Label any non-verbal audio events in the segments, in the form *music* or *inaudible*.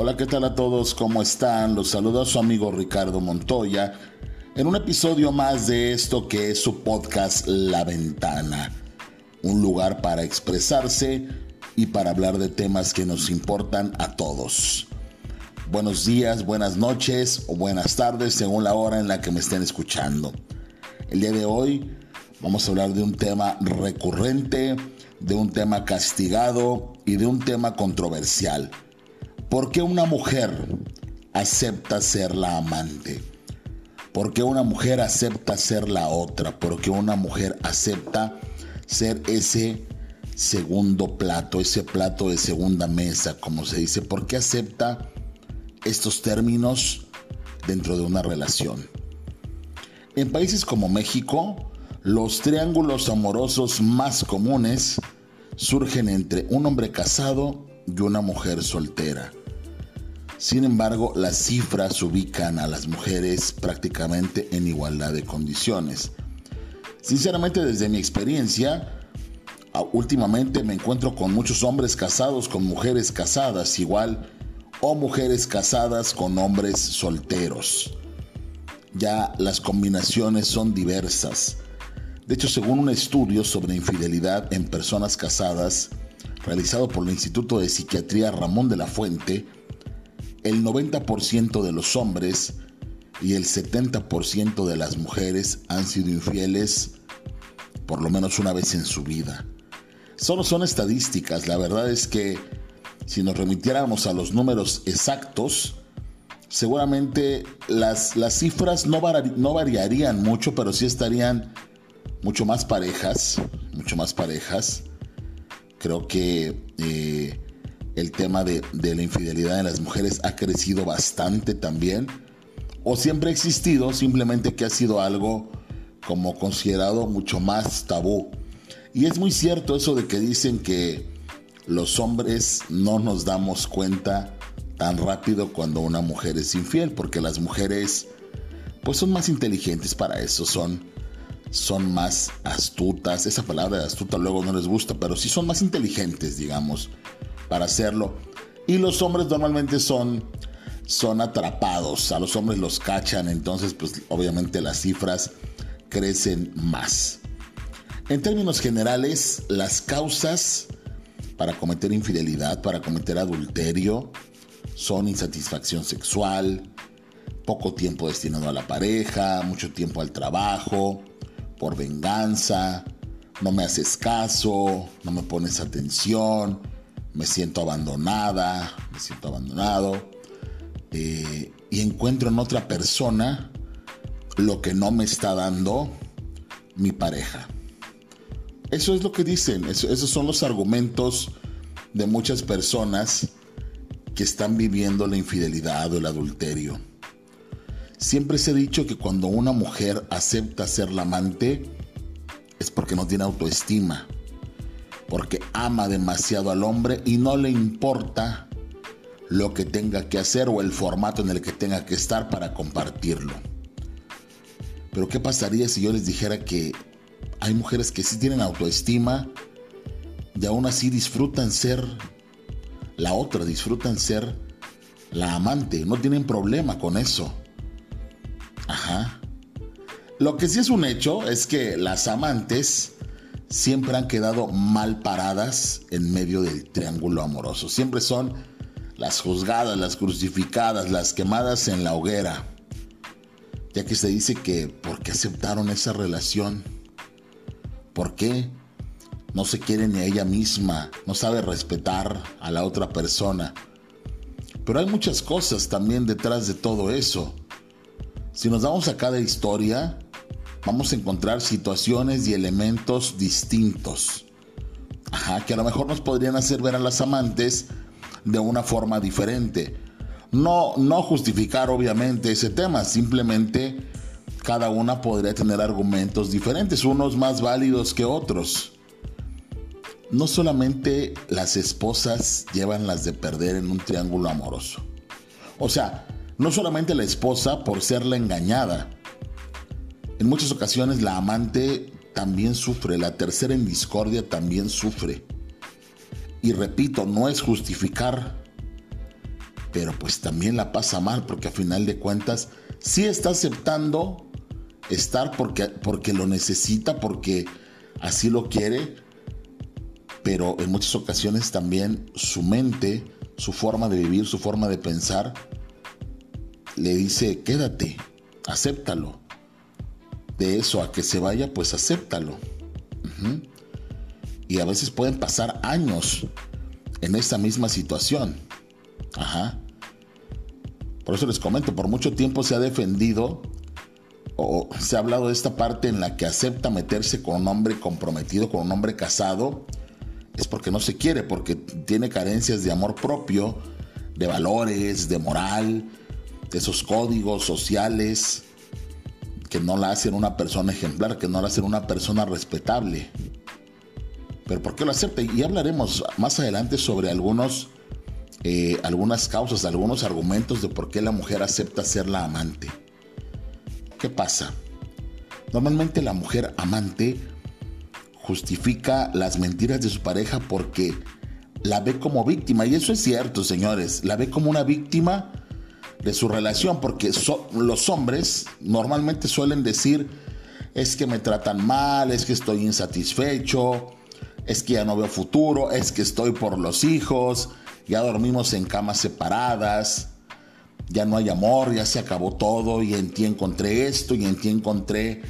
Hola, ¿qué tal a todos? ¿Cómo están? Los saluda su amigo Ricardo Montoya en un episodio más de esto que es su podcast La Ventana. Un lugar para expresarse y para hablar de temas que nos importan a todos. Buenos días, buenas noches o buenas tardes según la hora en la que me estén escuchando. El día de hoy vamos a hablar de un tema recurrente, de un tema castigado y de un tema controversial ¿Por qué una mujer acepta ser la amante? ¿Por qué una mujer acepta ser la otra? ¿Por qué una mujer acepta ser ese segundo plato, ese plato de segunda mesa, como se dice? ¿Por qué acepta estos términos dentro de una relación? En países como México, los triángulos amorosos más comunes surgen entre un hombre casado y una mujer soltera. Sin embargo, las cifras ubican a las mujeres prácticamente en igualdad de condiciones. Sinceramente, desde mi experiencia, últimamente me encuentro con muchos hombres casados con mujeres casadas igual o mujeres casadas con hombres solteros. Ya las combinaciones son diversas. De hecho, según un estudio sobre infidelidad en personas casadas realizado por el Instituto de Psiquiatría Ramón de la Fuente, el 90% de los hombres y el 70% de las mujeres han sido infieles por lo menos una vez en su vida. Solo son estadísticas, la verdad es que si nos remitiéramos a los números exactos, seguramente las, las cifras no, no variarían mucho, pero sí estarían mucho más parejas, mucho más parejas. Creo que eh, el tema de, la infidelidad en las mujeres ha crecido bastante también, o siempre ha existido, simplemente que ha sido algo como considerado mucho más tabú. Y es muy cierto eso de que dicen que los hombres no nos damos cuenta tan rápido cuando una mujer es infiel, porque las mujeres pues son más inteligentes para eso, son, son más astutas, esa palabra de astuta luego no les gusta, pero sí son más inteligentes, digamos para hacerlo. Y los hombres normalmente son, son atrapados, a los hombres los cachan, entonces pues obviamente las cifras crecen más. En términos generales, las causas para cometer infidelidad, para cometer adulterio, son insatisfacción sexual, poco tiempo destinado a la pareja, mucho tiempo al trabajo, por venganza, no me haces caso, no me pones atención, me siento abandonada, me siento abandonado, eh, y encuentro en otra persona lo que no me está dando mi pareja. Eso es lo que dicen, esos son los argumentos de muchas personas que están viviendo la infidelidad o el adulterio. Siempre se ha dicho que cuando una mujer acepta ser la amante es porque no tiene autoestima porque ama demasiado al hombre y no le importa lo que tenga que hacer o el formato en el que tenga que estar para compartirlo. Pero ¿qué pasaría si yo les dijera que hay mujeres que sí tienen autoestima y aún así disfrutan ser la otra, disfrutan ser la amante, no tienen problema con eso? Ajá. Lo que sí es un hecho es que las amantes siempre han quedado mal paradas en medio del triángulo amoroso. Siempre son las juzgadas, las crucificadas, las quemadas en la hoguera. Ya que se dice que ¿por qué aceptaron esa relación? ¿Por qué? No se quiere ni a ella misma, no sabe respetar a la otra persona. Pero hay muchas cosas también detrás de todo eso. Si nos damos a cada historia, vamos a encontrar situaciones y elementos distintos. Que a lo mejor nos podrían hacer ver a las amantes de una forma diferente. No, no justificar obviamente ese tema, simplemente cada una podría tener argumentos diferentes, unos más válidos que otros. No solamente las esposas llevan las de perder en un triángulo amoroso. O sea, no solamente la esposa por ser la engañada, en muchas ocasiones la amante también sufre, la tercera en discordia también sufre. Y repito, no es justificar, pero pues también la pasa mal porque a final de cuentas sí está aceptando estar porque, porque lo necesita, porque así lo quiere, pero en muchas ocasiones también su mente, su forma de vivir, su forma de pensar, le dice, quédate, acéptalo. De eso a que se vaya, pues acéptalo. Y a veces pueden pasar años en esta misma situación. Ajá. Por eso les comento, por mucho tiempo se ha defendido o se ha hablado de esta parte en la que acepta meterse con un hombre comprometido, con un hombre casado, es porque no se quiere, porque tiene carencias de amor propio, de valores, de moral, de esos códigos sociales que no la hacen una persona ejemplar, que no la hacen una persona respetable. Pero ¿por qué lo acepta? Y hablaremos más adelante sobre algunos, eh, algunas causas, algunos argumentos de por qué la mujer acepta ser la amante. ¿Qué pasa? Normalmente la mujer amante justifica las mentiras de su pareja porque la ve como víctima. Y eso es cierto, señores. La ve como una víctima de su relación porque los hombres normalmente suelen decir es que me tratan mal, es que estoy insatisfecho, es que ya no veo futuro, es que estoy por los hijos, ya dormimos en camas separadas, ya no hay amor, ya se acabó todo y en ti encontré esto y en ti encontré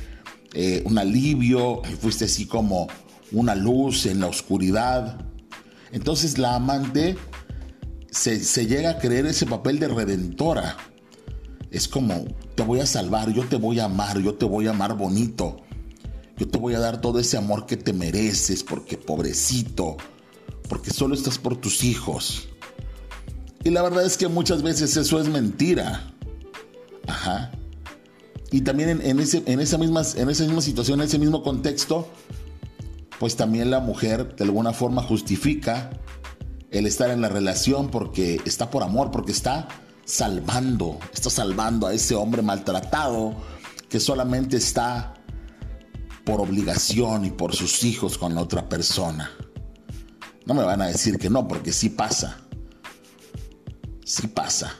eh, un alivio, fuiste así como una luz en la oscuridad. Entonces la amante se, llega a creer ese papel de redentora. Es como, te voy a salvar, yo te voy a amar, yo te voy a amar bonito. Yo te voy a dar todo ese amor que te mereces, porque pobrecito, porque solo estás por tus hijos. Y la verdad es que muchas veces eso es mentira. Ajá. Y también en, ese, en, esa misma, en esa misma situación, en ese mismo contexto, pues también la mujer de alguna forma justifica el estar en la relación porque está por amor, porque está salvando, está salvando a ese hombre maltratado que solamente está por obligación y por sus hijos con la otra persona. No me van a decir que no, porque sí pasa. Sí pasa.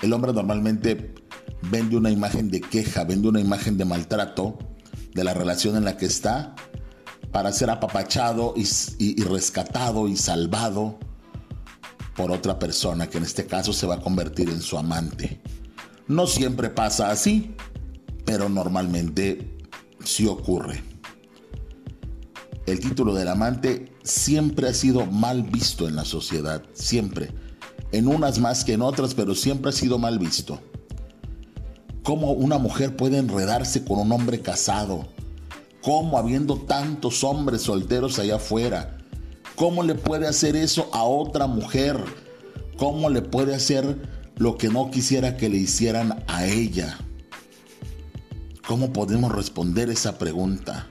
El hombre normalmente vende una imagen de queja, vende una imagen de maltrato de la relación en la que está para ser apapachado y, y rescatado y salvado por otra persona que en este caso se va a convertir en su amante. No siempre pasa así, pero normalmente si ocurre. El título del amante siempre ha sido mal visto en la sociedad, siempre. En unas más que en otras, pero siempre ha sido mal visto. ¿Cómo una mujer puede enredarse con un hombre casado? ¿Cómo habiendo tantos hombres solteros allá afuera? ¿Cómo le puede hacer eso a otra mujer? ¿Cómo le puede hacer lo que no quisiera que le hicieran a ella? ¿Cómo podemos responder esa pregunta?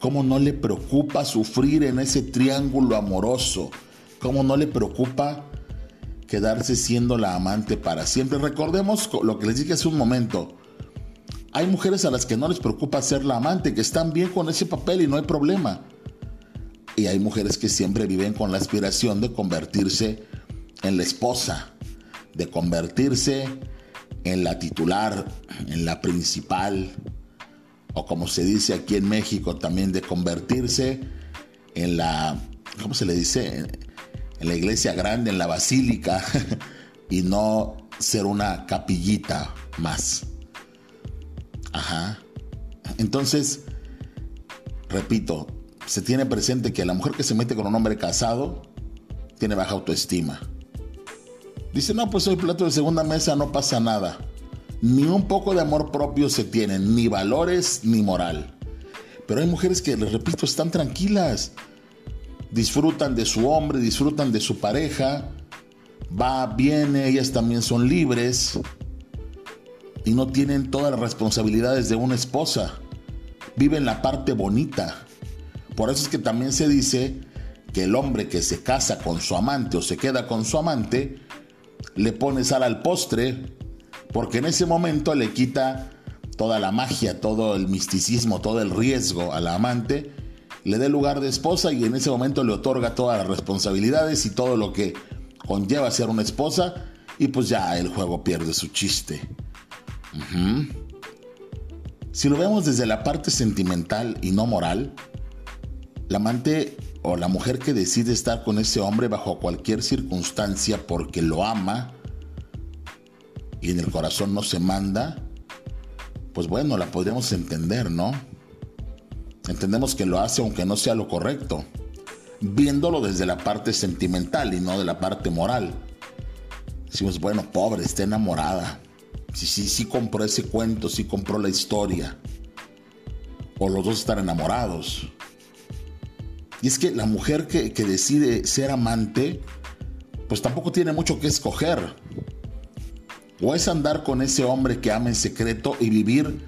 ¿Cómo no le preocupa sufrir en ese triángulo amoroso? ¿Cómo no le preocupa quedarse siendo la amante para siempre? Recordemos lo que les dije hace un momento. Hay mujeres a las que no les preocupa ser la amante, que están bien con ese papel y no hay problema. Y hay mujeres que siempre viven con la aspiración de convertirse en la esposa, de convertirse en la titular, en la principal, o como se dice aquí en México también de convertirse en la, ¿cómo se le dice? En la iglesia grande, en la basílica, *laughs* y no ser una capillita más. Ajá. Entonces, repito, se tiene presente que la mujer que se mete con un hombre casado tiene baja autoestima Dice, no, pues soy plato de segunda mesa, no pasa nada. Ni un poco de amor propio se tiene, ni valores, ni moral. Pero hay mujeres que, les repito, están tranquilas. Disfrutan de su hombre, disfrutan de su pareja. Va, viene, ellas también son libres. Y no tienen todas las responsabilidades de una esposa. Viven la parte bonita. Por eso es que también se dice que el hombre que se casa con su amante o se queda con su amante, le pone sal al postre, porque en ese momento le quita toda la magia, todo el misticismo, todo el riesgo al amante, le dé lugar de esposa y en ese momento le otorga todas las responsabilidades y todo lo que conlleva ser una esposa y pues ya el juego pierde su chiste. Si lo vemos desde la parte sentimental y no moral, la amante o la mujer que decide estar con ese hombre bajo cualquier circunstancia porque lo ama y en el corazón no se manda, pues bueno, la podríamos entender, ¿no? Entendemos que lo hace aunque no sea lo correcto, viéndolo desde la parte sentimental y no de la parte moral. Decimos, bueno, pobre, está enamorada. Sí, sí, sí compró ese cuento, sí compró la historia. O los dos están enamorados. Y es que la mujer que, que decide ser amante, pues tampoco tiene mucho que escoger. O es andar con ese hombre que ama en secreto y vivir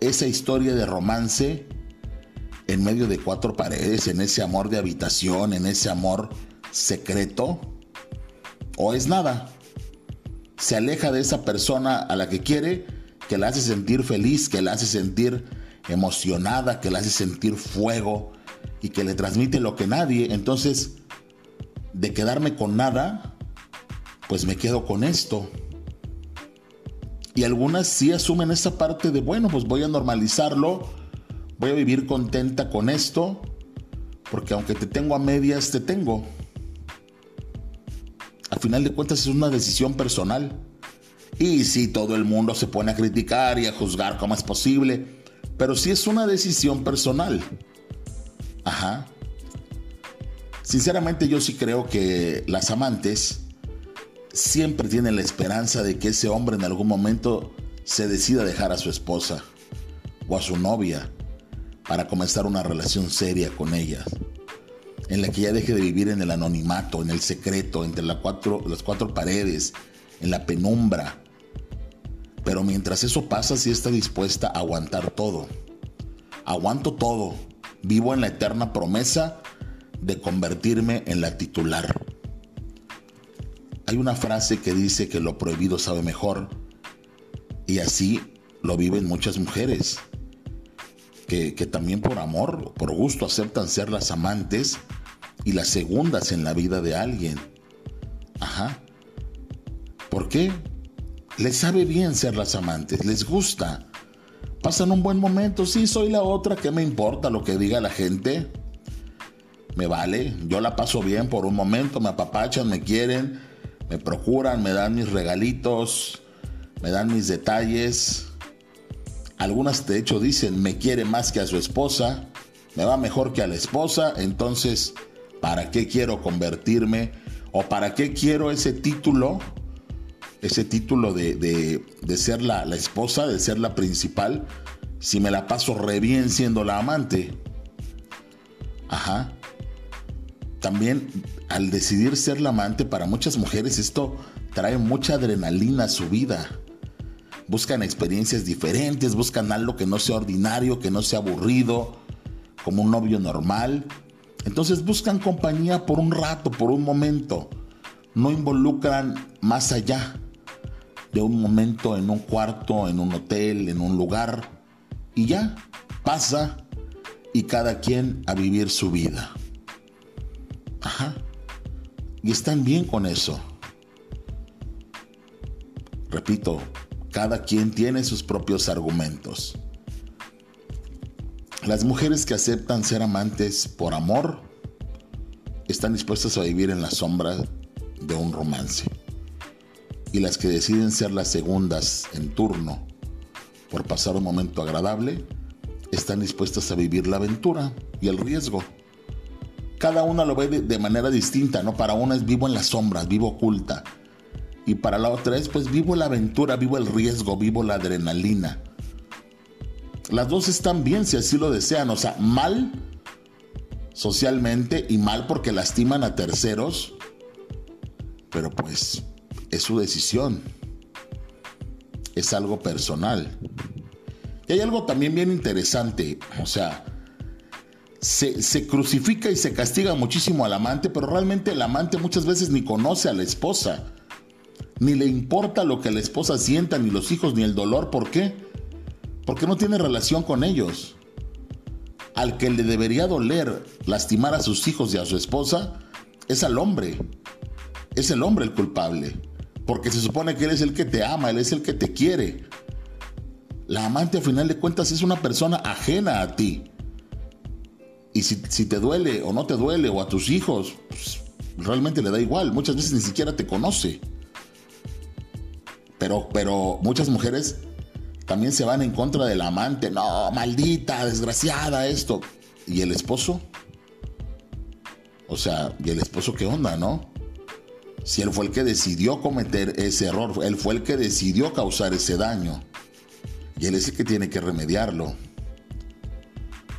esa historia de romance en medio de cuatro paredes, en ese amor de habitación, en ese amor secreto. O es nada. Se aleja de esa persona a la que quiere, que la hace sentir feliz, que la hace sentir emocionada, que la hace sentir fuego y que le transmite lo que nadie. Entonces, de quedarme con nada, pues me quedo con esto. Y algunas sí asumen esa parte de, bueno, pues voy a normalizarlo, voy a vivir contenta con esto, porque aunque te tengo a medias, te tengo. Al final de cuentas es una decisión personal. Y si todo el mundo se pone a criticar y a juzgar cómo es posible, pero sí es una decisión personal. Ajá. Sinceramente yo sí creo que las amantes siempre tienen la esperanza de que ese hombre en algún momento se decida dejar a su esposa o a su novia para comenzar una relación seria con ella, en la que ella deje de vivir en el anonimato, en el secreto, entre cuatro, las cuatro paredes, en la penumbra. Pero mientras eso pasa, sí está dispuesta a aguantar todo. Aguanto todo. Vivo en la eterna promesa de convertirme en la titular. Hay una frase que dice que lo prohibido sabe mejor y así lo viven muchas mujeres que, también por amor, por gusto aceptan ser las amantes y las segundas en la vida de alguien. Ajá. ¿Por qué? Les sabe bien ser las amantes, les gusta. Pasan un buen momento, sí, soy la otra, ¿qué me importa lo que diga la gente? Me vale, yo la paso bien por un momento, me apapachan, me quieren, me procuran, me dan mis regalitos, me dan mis detalles. Algunas de hecho dicen, me quiere más que a su esposa, me va mejor que a la esposa, entonces, ¿para qué quiero convertirme? ¿O para qué quiero ese título? Ese título de, de, ser la, la esposa, de ser la principal, si me la paso re bien siendo la amante. Ajá. También al decidir ser la amante, para muchas mujeres esto trae mucha adrenalina a su vida. Buscan experiencias diferentes, buscan algo que no sea ordinario, que no sea aburrido, como un novio normal. Entonces buscan compañía por un rato, por un momento. No involucran más allá de un momento en un cuarto, en un hotel, en un lugar. Y ya, pasa y cada quien a vivir su vida. Ajá. Y están bien con eso. Repito, cada quien tiene sus propios argumentos. Las mujeres que aceptan ser amantes por amor están dispuestas a vivir en la sombra de un romance. Y las que deciden ser las segundas en turno por pasar un momento agradable, están dispuestas a vivir la aventura y el riesgo cada una lo ve de, manera distinta, ¿no? Para una es vivo en las sombras, vivo oculta. Y para la otra es pues vivo la aventura, vivo el riesgo, vivo la adrenalina. Las dos están bien si así lo desean, o sea, mal socialmente y mal porque lastiman a terceros, pero pues es su decisión. Es algo personal. Y hay algo también bien interesante, o sea, se, crucifica y se castiga muchísimo al amante, pero realmente el amante muchas veces ni conoce a la esposa, ni le importa lo que la esposa sienta, ni los hijos, ni el dolor. ¿Por qué? Porque no tiene relación con ellos. al que le debería doler lastimar a sus hijos y a su esposa es al hombre. Es el hombre el culpable. Porque se supone que él es el que te ama, él es el que te quiere. La amante a final de cuentas es una persona ajena a ti. Y si, te duele o no te duele, o a tus hijos, pues, realmente le da igual. Muchas veces ni siquiera te conoce. Pero, pero muchas mujeres también se van en contra del amante. No, maldita, desgraciada, esto. ¿Y el esposo? O sea, ¿y el esposo qué onda, no? Si él fue el que decidió cometer ese error, él fue el que decidió causar ese daño. Y él es el que tiene que remediarlo.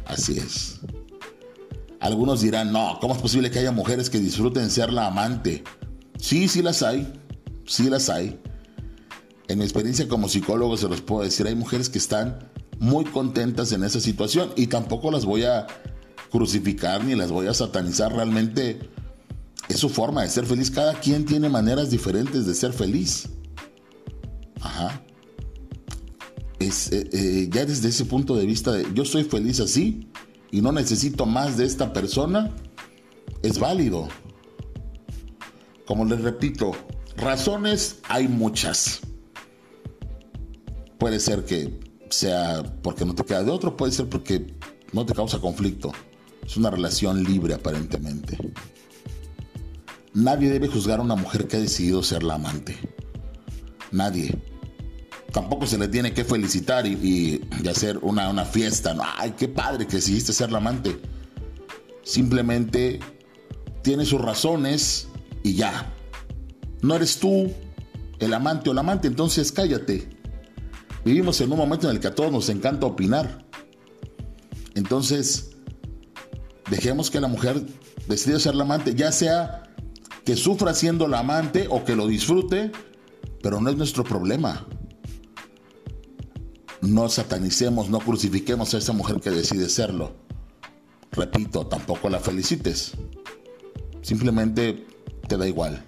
Así es. Algunos dirán, no, ¿cómo es posible que haya mujeres que disfruten ser la amante? Sí, sí las hay. Sí las hay. En mi experiencia como psicólogo se los puedo decir, hay mujeres que están muy contentas en esa situación y tampoco las voy a crucificar ni las voy a satanizar. Realmente es su forma de ser feliz. Cada quien tiene maneras diferentes de ser feliz. Ajá. Eh, eh, ya desde ese punto de vista de yo soy feliz así y no necesito más de esta persona, es válido. Como les repito, razones hay muchas. Puede ser que sea porque no te queda de otro, puede ser porque no te causa conflicto. Es una relación libre aparentemente. Nadie debe juzgar a una mujer que ha decidido ser la amante. Nadie. Tampoco se le tiene que felicitar y, hacer una, una, fiesta. No, ay, qué padre que decidiste ser la amante. Simplemente tiene sus razones y ya. No eres tú el amante o la amante, entonces cállate. Vivimos en un momento en el que a todos nos encanta opinar. Entonces, dejemos que la mujer decida ser la amante, ya sea que sufra siendo la amante o que lo disfrute, pero no es nuestro problema. No satanicemos, no crucifiquemos a esa mujer que decide serlo. Repito, tampoco la felicites. Simplemente te da igual.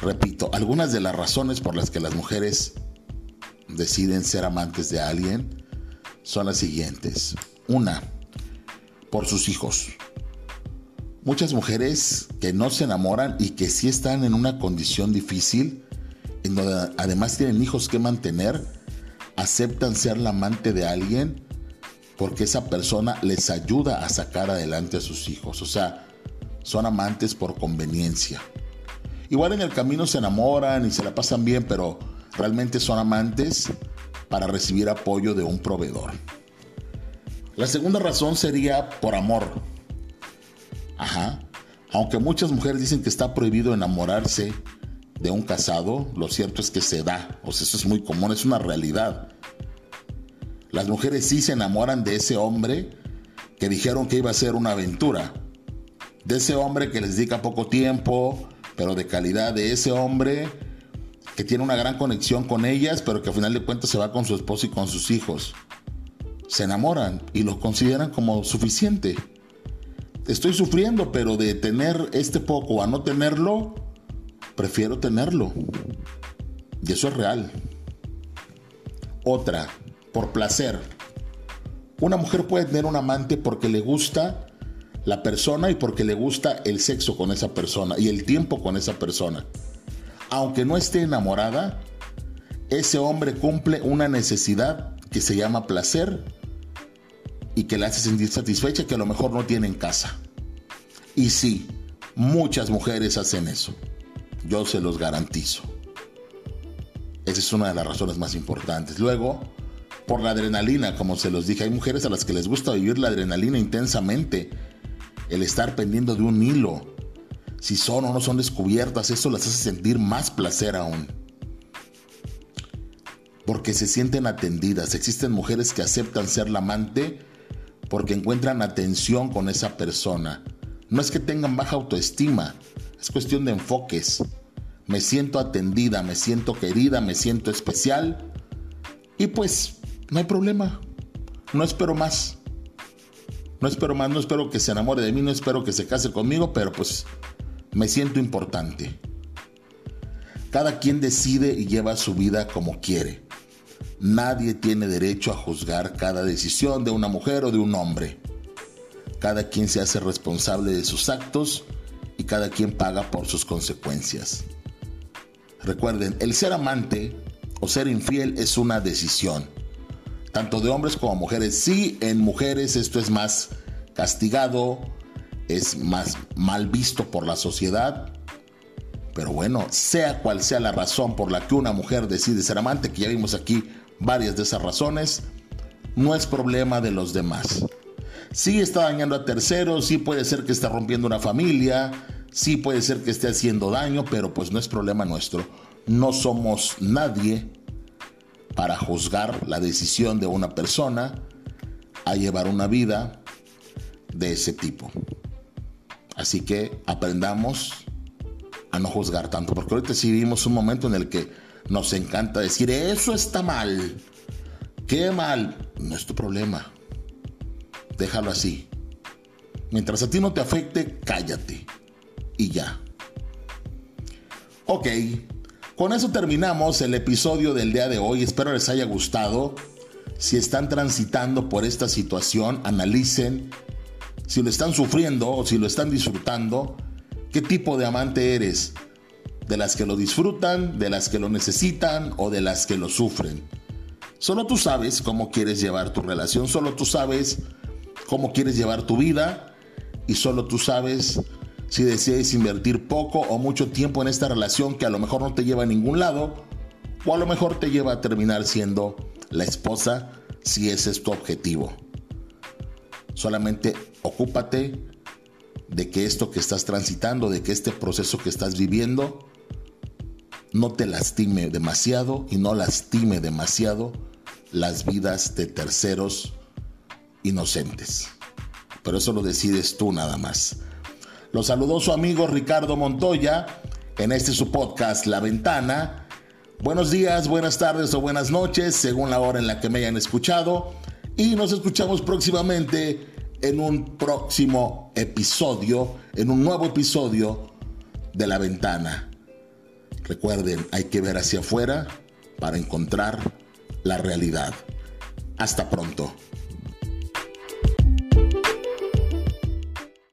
Repito, algunas de las razones por las que las mujeres deciden ser amantes de alguien son las siguientes. Una, por sus hijos. Muchas mujeres que no se enamoran y que sí están en una condición difícil, en donde además tienen hijos que mantener, aceptan ser la amante de alguien porque esa persona les ayuda a sacar adelante a sus hijos. O sea, son amantes por conveniencia. Igual en el camino se enamoran y se la pasan bien, pero realmente son amantes para recibir apoyo de un proveedor. La segunda razón sería por amor. Ajá. Aunque muchas mujeres dicen que está prohibido enamorarse de un casado, lo cierto es que se da. O sea, eso es muy común, es una realidad. Las mujeres sí se enamoran de ese hombre que dijeron que iba a ser una aventura. De ese hombre que les dedica poco tiempo, pero de calidad. De ese hombre que tiene una gran conexión con ellas, pero que al final de cuentas se va con su esposo y con sus hijos se enamoran y lo consideran como suficiente. Estoy sufriendo, pero de tener este poco a no tenerlo, prefiero tenerlo. Y eso es real. Otra, por placer. Una mujer puede tener un amante porque le gusta la persona y porque le gusta el sexo con esa persona y el tiempo con esa persona. Aunque no esté enamorada, ese hombre cumple una necesidad que se llama placer y que la hace sentir satisfecha que a lo mejor no tiene en casa. Y sí, muchas mujeres hacen eso. Yo se los garantizo. Esa es una de las razones más importantes. Luego, por la adrenalina, como se los dije, hay mujeres a las que les gusta vivir la adrenalina intensamente. El estar pendiendo de un hilo. Si son o no son descubiertas, eso las hace sentir más placer aún. Porque se sienten atendidas. Existen mujeres que aceptan ser la amante porque encuentran atención con esa persona. No es que tengan baja autoestima, es cuestión de enfoques. Me siento atendida, me siento querida, me siento especial y pues no hay problema. No espero más. No espero más, no espero que se enamore de mí, no espero que se case conmigo, pero pues me siento importante. Cada quien decide y lleva su vida como quiere. Nadie tiene derecho a juzgar cada decisión de una mujer o de un hombre. Cada quien se hace responsable de sus actos y cada quien paga por sus consecuencias. Recuerden, el ser amante o ser infiel es una decisión, tanto de hombres como mujeres. Sí, en mujeres esto es más castigado, es más mal visto por la sociedad, pero bueno, sea cual sea la razón por la que una mujer decide ser amante, que ya vimos aquí varias de esas razones, no es problema de los demás. Sí está dañando a terceros, sí puede ser que esté rompiendo una familia, sí puede ser que esté haciendo daño, pero pues no es problema nuestro. No somos nadie para juzgar la decisión de una persona a llevar una vida de ese tipo. Así que aprendamos a no juzgar tanto, porque ahorita sí vivimos un momento en el que nos encanta decir, eso está mal, qué mal, no es tu problema, déjalo así. Mientras a ti no te afecte, cállate y ya. Ok, con eso terminamos el episodio del día de hoy, espero les haya gustado. Si están transitando por esta situación, analicen si lo están sufriendo o si lo están disfrutando, qué tipo de amante eres de las que lo disfrutan, de las que lo necesitan o de las que lo sufren. Solo tú sabes cómo quieres llevar tu relación, solo tú sabes cómo quieres llevar tu vida y solo tú sabes si deseas invertir poco o mucho tiempo en esta relación que a lo mejor no te lleva a ningún lado o a lo mejor te lleva a terminar siendo la esposa si ese es tu objetivo. Solamente ocúpate de que esto que estás transitando, de que este proceso que estás viviendo, no te lastime demasiado y no lastime demasiado las vidas de terceros inocentes. Pero eso lo decides tú nada más. Lo saludó su amigo Ricardo Montoya en este su podcast La Ventana. Buenos días, buenas tardes o buenas noches, según la hora en la que me hayan escuchado. Y nos escuchamos próximamente en un próximo episodio, en un nuevo episodio de La Ventana. Recuerden, hay que ver hacia afuera para encontrar la realidad. Hasta pronto.